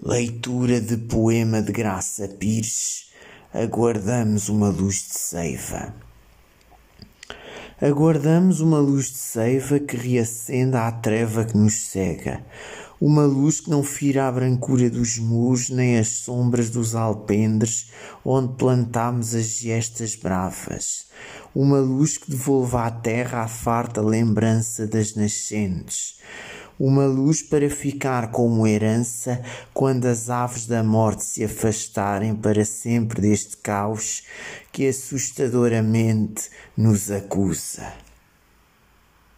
Leitura de poema de Graça Pires. Aguardamos uma luz de seiva. Aguardamos uma luz de seiva que reacenda a treva que nos cega. Uma luz que não fira a brancura dos muros nem as sombras dos alpendres onde plantámos as gestas bravas. Uma luz que devolva à terra a farta lembrança das nascentes uma luz para ficar como herança quando as aves da morte se afastarem para sempre deste caos que assustadoramente nos acusa.